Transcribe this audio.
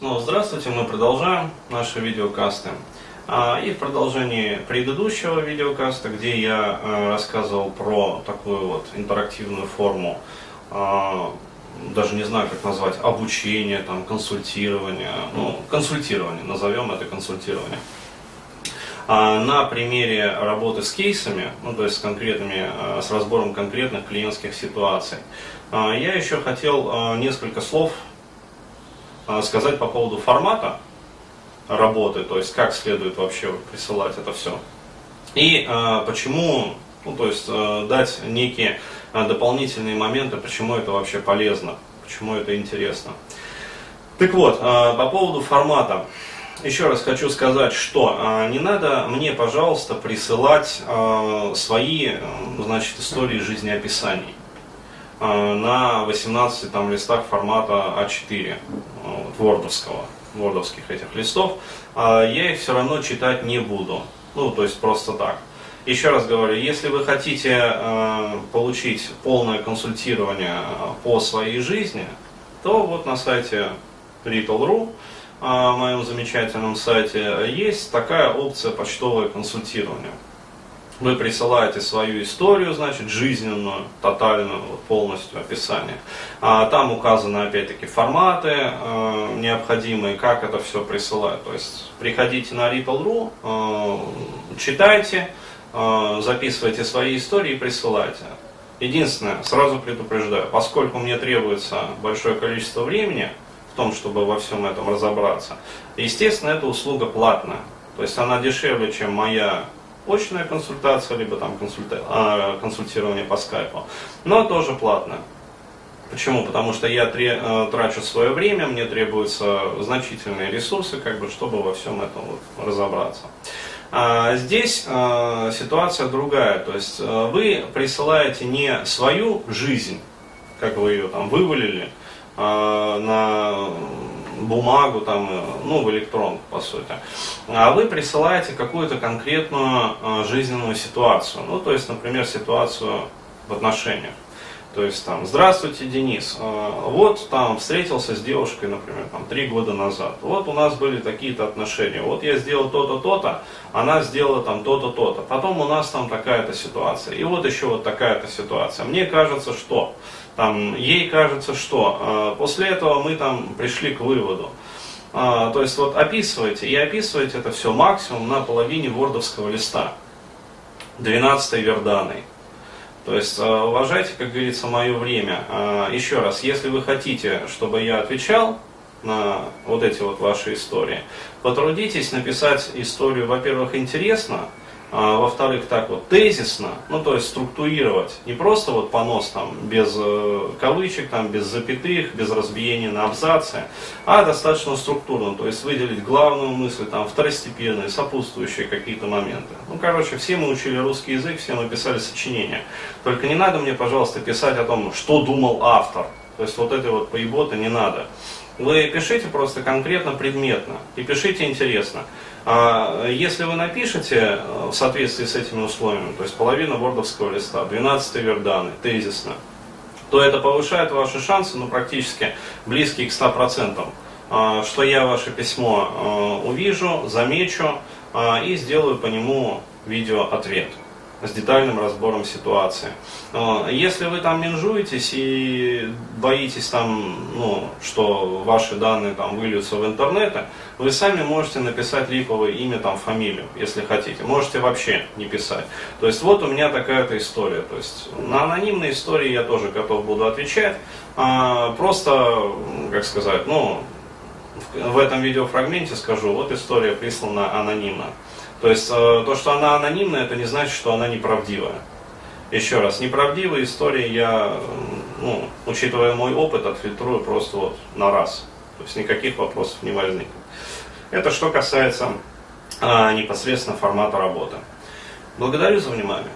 Снова здравствуйте, мы продолжаем наши видеокасты. А, и в продолжении предыдущего видеокаста, где я э, рассказывал про такую вот интерактивную форму, а, даже не знаю, как назвать, обучение, там, консультирование, ну, консультирование, назовем это консультирование. А, на примере работы с кейсами, ну, то есть с конкретными, с разбором конкретных клиентских ситуаций, я еще хотел несколько слов а, сказать по поводу формата работы, то есть как следует вообще присылать это все. И э, почему, ну, то есть э, дать некие э, дополнительные моменты, почему это вообще полезно, почему это интересно. Так вот, э, по поводу формата. Еще раз хочу сказать, что э, не надо мне, пожалуйста, присылать э, свои, значит, истории жизнеописаний. Э, на 18 там, листах формата А4 вот, вордовского, вордовских этих листов, а я их все равно читать не буду. Ну, то есть просто так. Еще раз говорю, если вы хотите э, получить полное консультирование по своей жизни, то вот на сайте Little.ru, э, моем замечательном сайте, есть такая опция почтовое консультирование вы присылаете свою историю, значит, жизненную, тотальную, вот, полностью описание. А, там указаны, опять-таки, форматы э, необходимые, как это все присылать. То есть, приходите на Ripple.ru, э, читайте, э, записывайте свои истории и присылайте. Единственное, сразу предупреждаю, поскольку мне требуется большое количество времени в том, чтобы во всем этом разобраться, естественно, эта услуга платная. То есть она дешевле, чем моя очная консультация, либо там консульта... а, консультирование по скайпу, но тоже платно. Почему? Потому что я э, трачу свое время, мне требуются значительные ресурсы, как бы, чтобы во всем этом вот разобраться. А здесь а, ситуация другая, то есть а, вы присылаете не свою жизнь, как вы ее там вывалили, а, на бумагу, там, э, ну, в электронку, по сути. А вы присылаете какую-то конкретную э, жизненную ситуацию. Ну, то есть, например, ситуацию в отношениях. То есть там, здравствуйте, Денис, э, вот там встретился с девушкой, например, там три года назад. Вот у нас были такие-то отношения. Вот я сделал то-то, то-то, она сделала там то-то, то-то. Потом у нас там такая-то ситуация. И вот еще вот такая-то ситуация. Мне кажется, что там, ей кажется, что а, после этого мы там пришли к выводу. А, то есть вот описывайте, и описывайте это все максимум на половине вордовского листа, 12 верданой. То есть а, уважайте, как говорится, мое время. Еще раз, если вы хотите, чтобы я отвечал на вот эти вот ваши истории, потрудитесь написать историю, во-первых, интересно, а, во-вторых, так вот тезисно, ну то есть структурировать, не просто вот понос там без э, кавычек, там без запятых, без разбиения на абзацы, а достаточно структурно, то есть выделить главную мысль, там второстепенные, сопутствующие какие-то моменты. Ну короче, все мы учили русский язык, все мы писали сочинения. Только не надо мне, пожалуйста, писать о том, что думал автор. То есть вот этой вот поеботы не надо. Вы пишите просто конкретно, предметно. И пишите интересно. А если вы напишете э, в соответствии с этими условиями, то есть половина вордовского листа, 12 верданы, тезисно, то это повышает ваши шансы, ну, практически близкие к 100%, а, что я ваше письмо э, увижу, замечу а, и сделаю по нему видео-ответ с детальным разбором ситуации. Если вы там менжуетесь и боитесь там, ну, что ваши данные там выльются в интернет, вы сами можете написать липовое имя, там, фамилию, если хотите. Можете вообще не писать. То есть вот у меня такая-то история. То есть на анонимные истории я тоже готов буду отвечать. А, просто, как сказать, ну, в этом видеофрагменте скажу, вот история прислана анонимно. То есть э, то, что она анонимная, это не значит, что она неправдивая. Еще раз, неправдивые истории я, ну, учитывая мой опыт, отфильтрую просто вот на раз. То есть никаких вопросов не возникнет. Это что касается а, непосредственно формата работы. Благодарю за внимание.